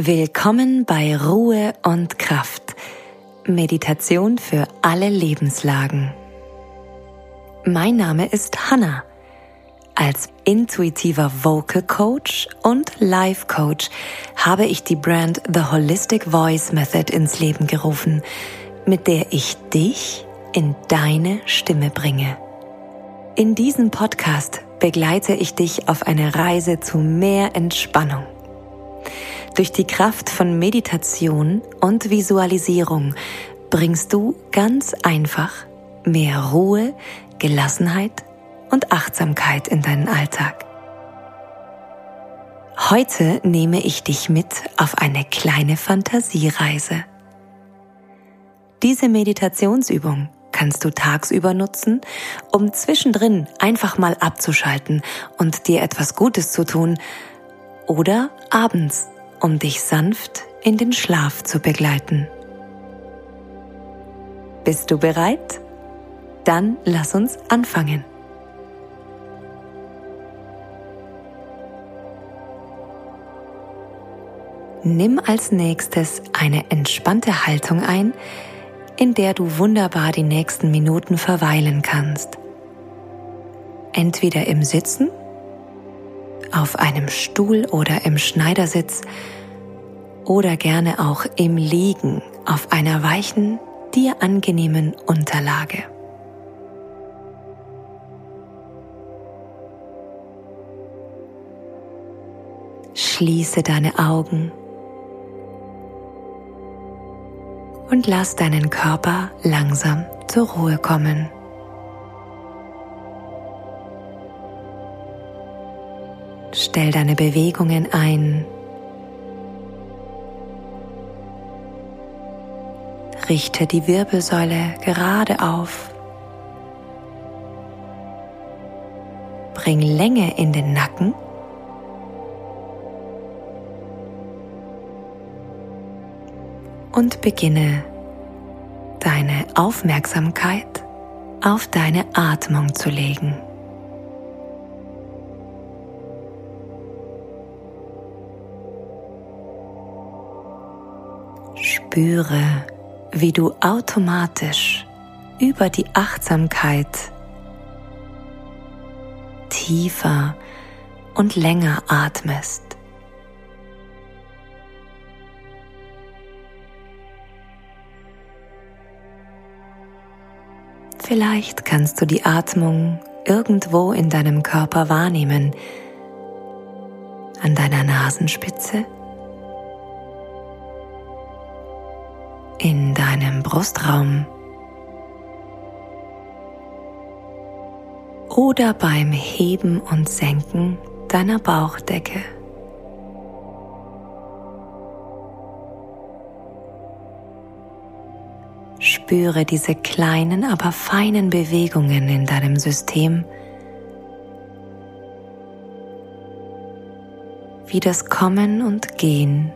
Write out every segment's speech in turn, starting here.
Willkommen bei Ruhe und Kraft. Meditation für alle Lebenslagen. Mein Name ist Hanna. Als intuitiver Vocal Coach und Life Coach habe ich die Brand The Holistic Voice Method ins Leben gerufen, mit der ich dich in deine Stimme bringe. In diesem Podcast begleite ich dich auf eine Reise zu mehr Entspannung. Durch die Kraft von Meditation und Visualisierung bringst du ganz einfach mehr Ruhe, Gelassenheit und Achtsamkeit in deinen Alltag. Heute nehme ich dich mit auf eine kleine Fantasiereise. Diese Meditationsübung kannst du tagsüber nutzen, um zwischendrin einfach mal abzuschalten und dir etwas Gutes zu tun, oder abends, um dich sanft in den Schlaf zu begleiten. Bist du bereit? Dann lass uns anfangen. Nimm als nächstes eine entspannte Haltung ein, in der du wunderbar die nächsten Minuten verweilen kannst. Entweder im Sitzen, auf einem Stuhl oder im Schneidersitz oder gerne auch im Liegen auf einer weichen, dir angenehmen Unterlage. Schließe deine Augen und lass deinen Körper langsam zur Ruhe kommen. Stell deine Bewegungen ein. Richte die Wirbelsäule gerade auf. Bring Länge in den Nacken. und beginne deine Aufmerksamkeit auf deine Atmung zu legen. Spüre, wie du automatisch über die Achtsamkeit tiefer und länger atmest. Vielleicht kannst du die Atmung irgendwo in deinem Körper wahrnehmen, an deiner Nasenspitze, in deinem Brustraum oder beim Heben und Senken deiner Bauchdecke. Spüre diese kleinen, aber feinen Bewegungen in deinem System, wie das Kommen und Gehen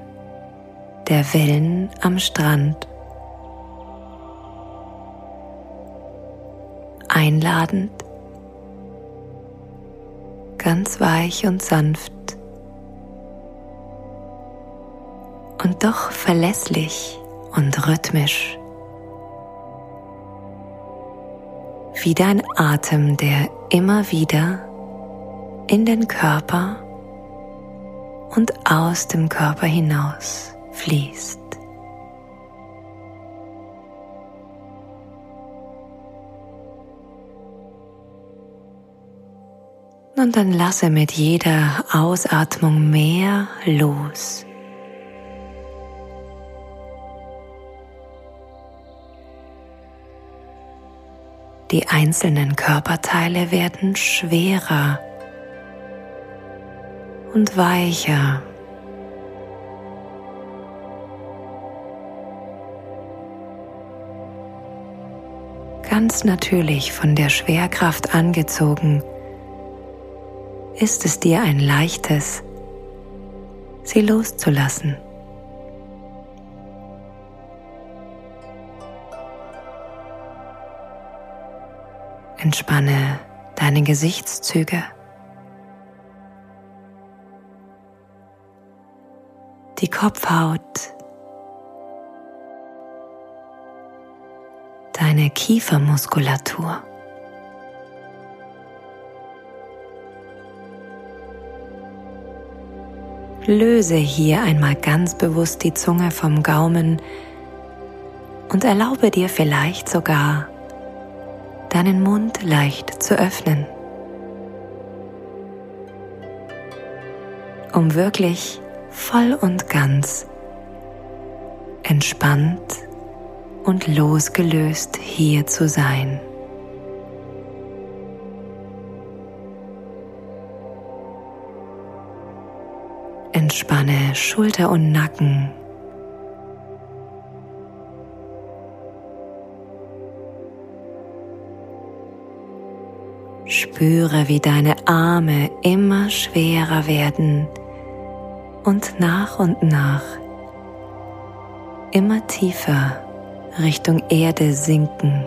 der Wellen am Strand. Einladend, ganz weich und sanft und doch verlässlich und rhythmisch. wie dein Atem, der immer wieder in den Körper und aus dem Körper hinaus fließt. Und dann lasse mit jeder Ausatmung mehr los. Die einzelnen Körperteile werden schwerer und weicher. Ganz natürlich von der Schwerkraft angezogen, ist es dir ein leichtes, sie loszulassen. Entspanne deine Gesichtszüge, die Kopfhaut, deine Kiefermuskulatur. Löse hier einmal ganz bewusst die Zunge vom Gaumen und erlaube dir vielleicht sogar, deinen Mund leicht zu öffnen, um wirklich voll und ganz entspannt und losgelöst hier zu sein. Entspanne Schulter und Nacken. Spüre, wie deine Arme immer schwerer werden und nach und nach immer tiefer Richtung Erde sinken.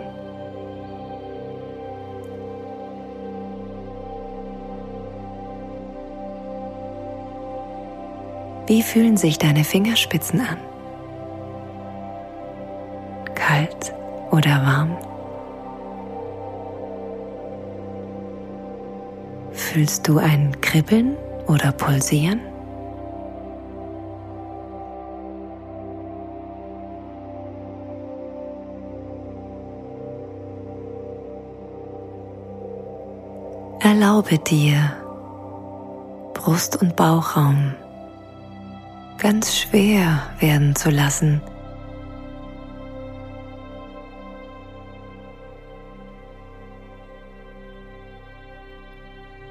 Wie fühlen sich deine Fingerspitzen an? Kalt oder warm? Fühlst du ein Kribbeln oder Pulsieren? Erlaube dir, Brust- und Bauchraum ganz schwer werden zu lassen.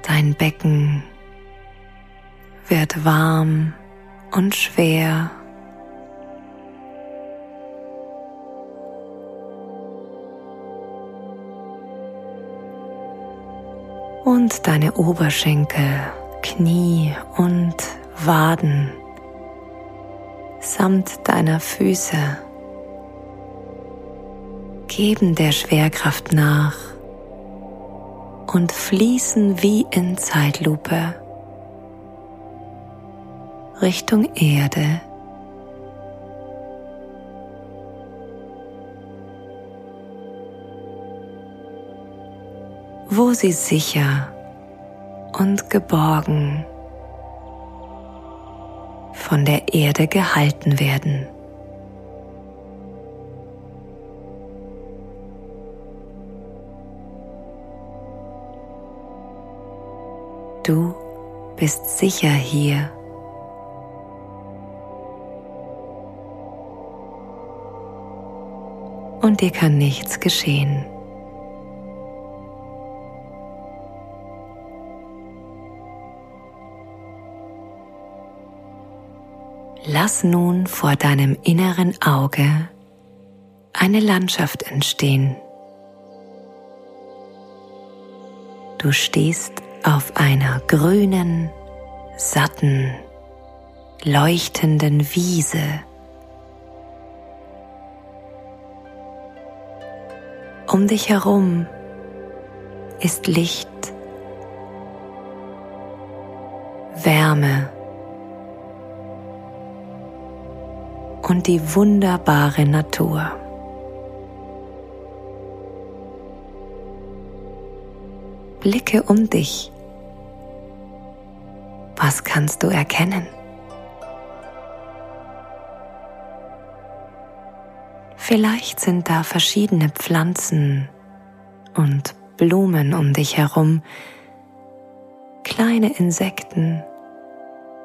Dein Becken wird warm und schwer. Und deine Oberschenkel, Knie und Waden samt deiner Füße geben der Schwerkraft nach und fließen wie in Zeitlupe Richtung Erde. wo sie sicher und geborgen von der Erde gehalten werden. Du bist sicher hier. Und dir kann nichts geschehen. Lass nun vor deinem inneren Auge eine Landschaft entstehen. Du stehst auf einer grünen, satten, leuchtenden Wiese. Um dich herum ist Licht, Wärme, und die wunderbare Natur. Blicke um dich. Was kannst du erkennen? Vielleicht sind da verschiedene Pflanzen und Blumen um dich herum, kleine Insekten,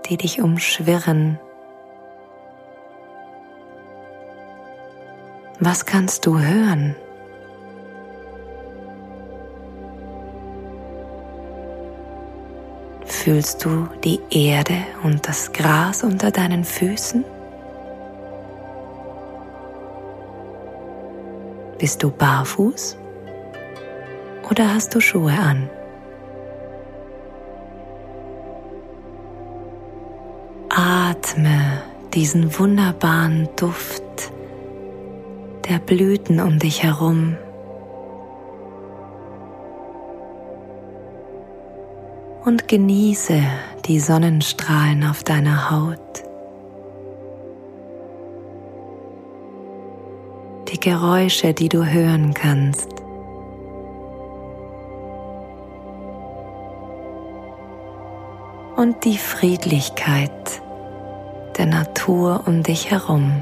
die dich umschwirren Was kannst du hören? Fühlst du die Erde und das Gras unter deinen Füßen? Bist du barfuß oder hast du Schuhe an? Atme diesen wunderbaren Duft der Blüten um dich herum. Und genieße die Sonnenstrahlen auf deiner Haut. Die Geräusche, die du hören kannst. Und die Friedlichkeit der Natur um dich herum.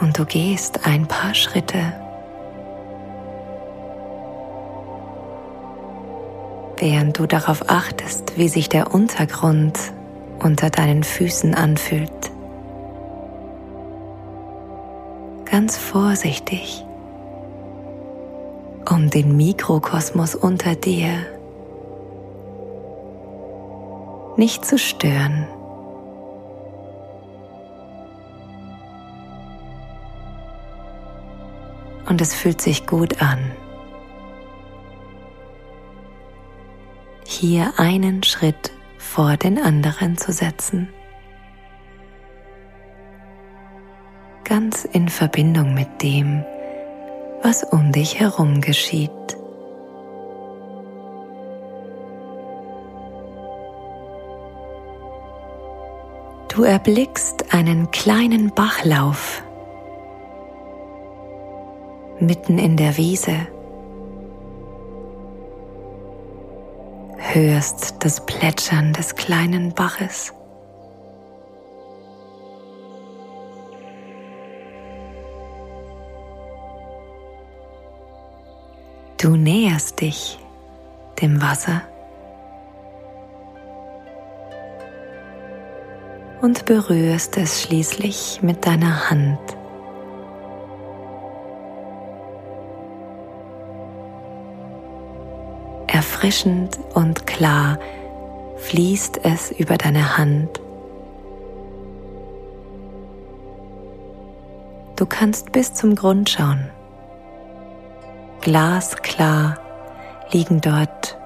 Und du gehst ein paar Schritte während du darauf achtest, wie sich der Untergrund unter deinen Füßen anfühlt. Ganz vorsichtig, um den Mikrokosmos unter dir nicht zu stören. Und es fühlt sich gut an. hier einen Schritt vor den anderen zu setzen. Ganz in Verbindung mit dem, was um dich herum geschieht. Du erblickst einen kleinen Bachlauf mitten in der Wiese. hörst das Plätschern des kleinen Baches. Du näherst dich dem Wasser und berührst es schließlich mit deiner Hand. Erfrischend und klar fließt es über deine Hand. Du kannst bis zum Grund schauen. Glasklar liegen dort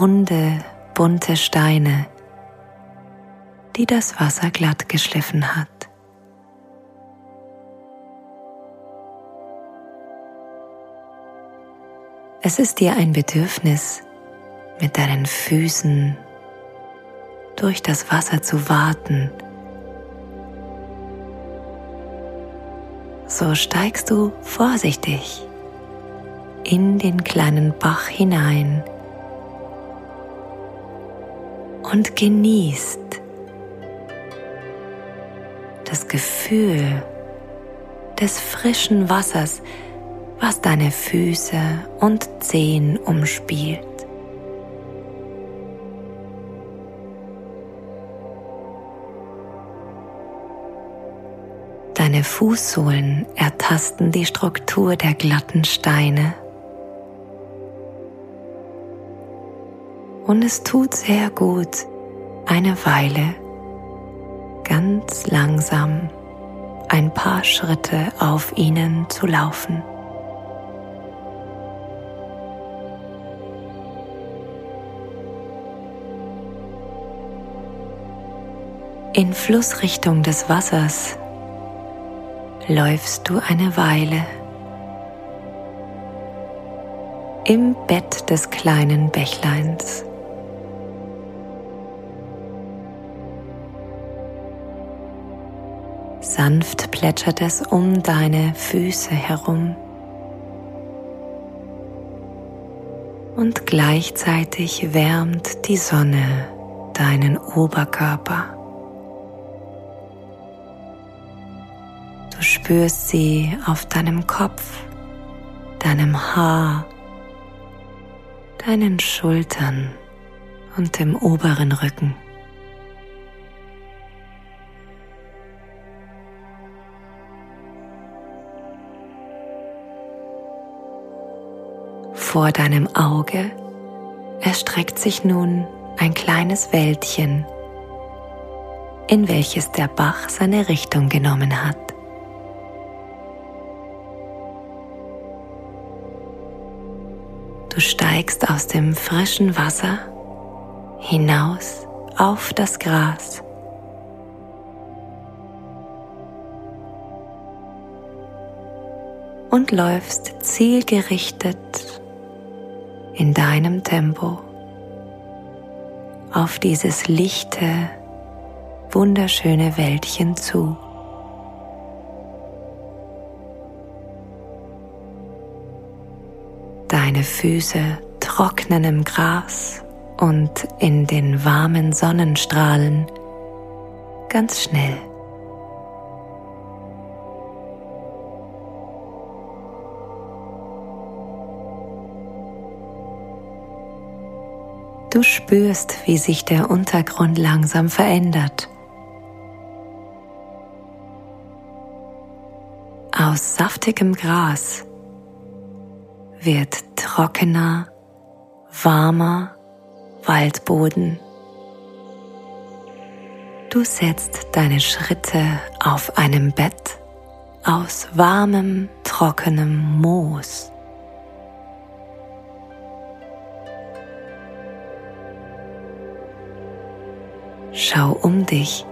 runde, bunte Steine, die das Wasser glatt geschliffen hat. Es ist dir ein Bedürfnis, mit deinen Füßen durch das Wasser zu warten. So steigst du vorsichtig in den kleinen Bach hinein und genießt das Gefühl des frischen Wassers, was deine Füße und Zehen umspielt. Deine Fußsohlen ertasten die Struktur der glatten Steine. Und es tut sehr gut, eine Weile ganz langsam ein paar Schritte auf ihnen zu laufen. In Flussrichtung des Wassers läufst du eine Weile im Bett des kleinen Bächleins. Sanft plätschert es um deine Füße herum und gleichzeitig wärmt die Sonne deinen Oberkörper. Spürst sie auf deinem Kopf, deinem Haar, deinen Schultern und dem oberen Rücken. Vor deinem Auge erstreckt sich nun ein kleines Wäldchen, in welches der Bach seine Richtung genommen hat. Du steigst aus dem frischen Wasser hinaus auf das Gras. Und läufst zielgerichtet in deinem Tempo auf dieses lichte, wunderschöne Wäldchen zu. Deine Füße trocknen im Gras und in den warmen Sonnenstrahlen ganz schnell. Du spürst, wie sich der Untergrund langsam verändert. Aus saftigem Gras wird trockener, warmer Waldboden. Du setzt deine Schritte auf einem Bett aus warmem, trockenem Moos. Schau um dich,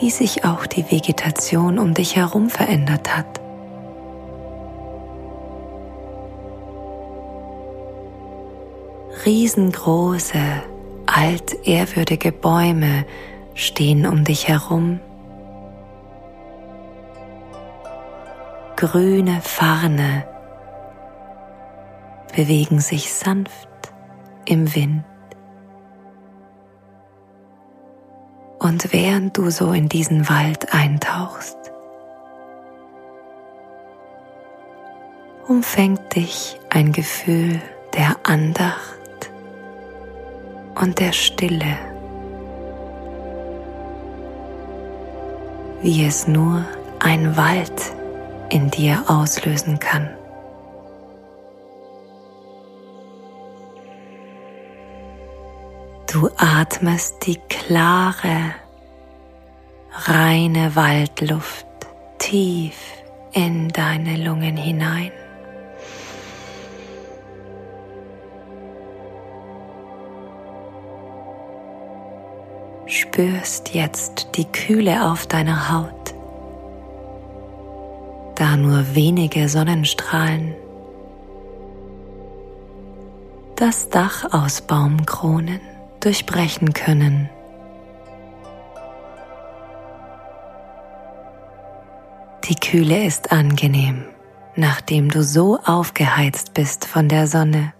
wie sich auch die Vegetation um dich herum verändert hat. Riesengroße, altehrwürdige Bäume stehen um dich herum. Grüne Farne bewegen sich sanft im Wind. Und während du so in diesen Wald eintauchst, umfängt dich ein Gefühl der Andacht und der Stille, wie es nur ein Wald in dir auslösen kann. Du atmest die klare, reine Waldluft tief in deine Lungen hinein. Spürst jetzt die Kühle auf deiner Haut, da nur wenige Sonnenstrahlen das Dach aus Baumkronen durchbrechen können. Die Kühle ist angenehm, nachdem du so aufgeheizt bist von der Sonne.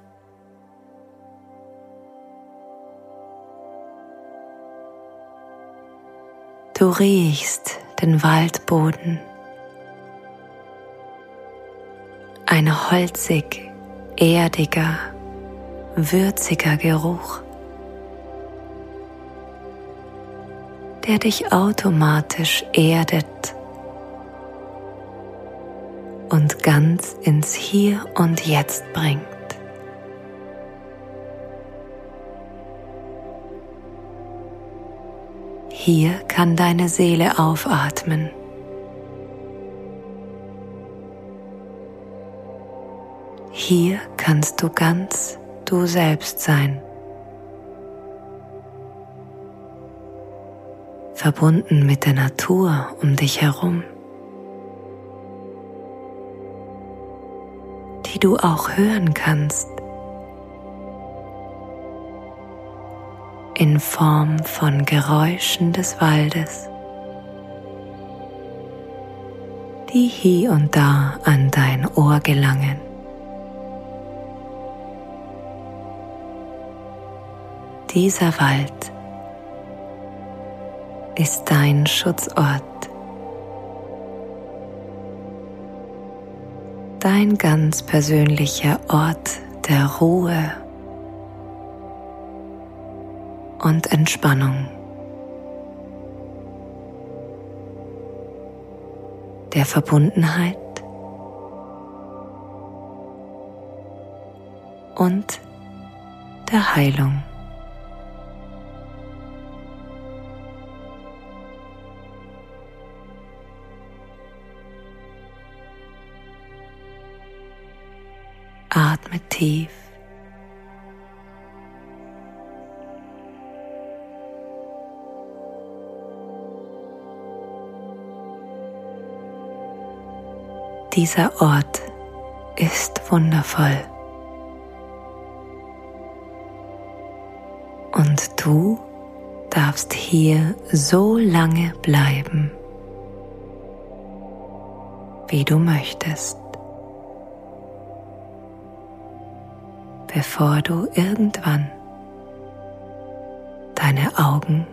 Du riechst den Waldboden. Ein holzig, erdiger, würziger Geruch. der dich automatisch erdet und ganz ins Hier und Jetzt bringt. Hier kann deine Seele aufatmen. Hier kannst du ganz du selbst sein. verbunden mit der Natur um dich herum, die du auch hören kannst in Form von Geräuschen des Waldes, die hier und da an dein Ohr gelangen. Dieser Wald ist dein Schutzort. Dein ganz persönlicher Ort der Ruhe und Entspannung. Der Verbundenheit und der Heilung. Atme tief. Dieser Ort ist wundervoll. Und Du darfst hier so lange bleiben, wie du möchtest, bevor du irgendwann deine Augen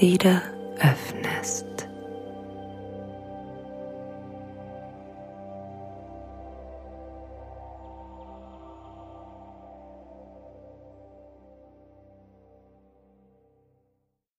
wieder öffnest.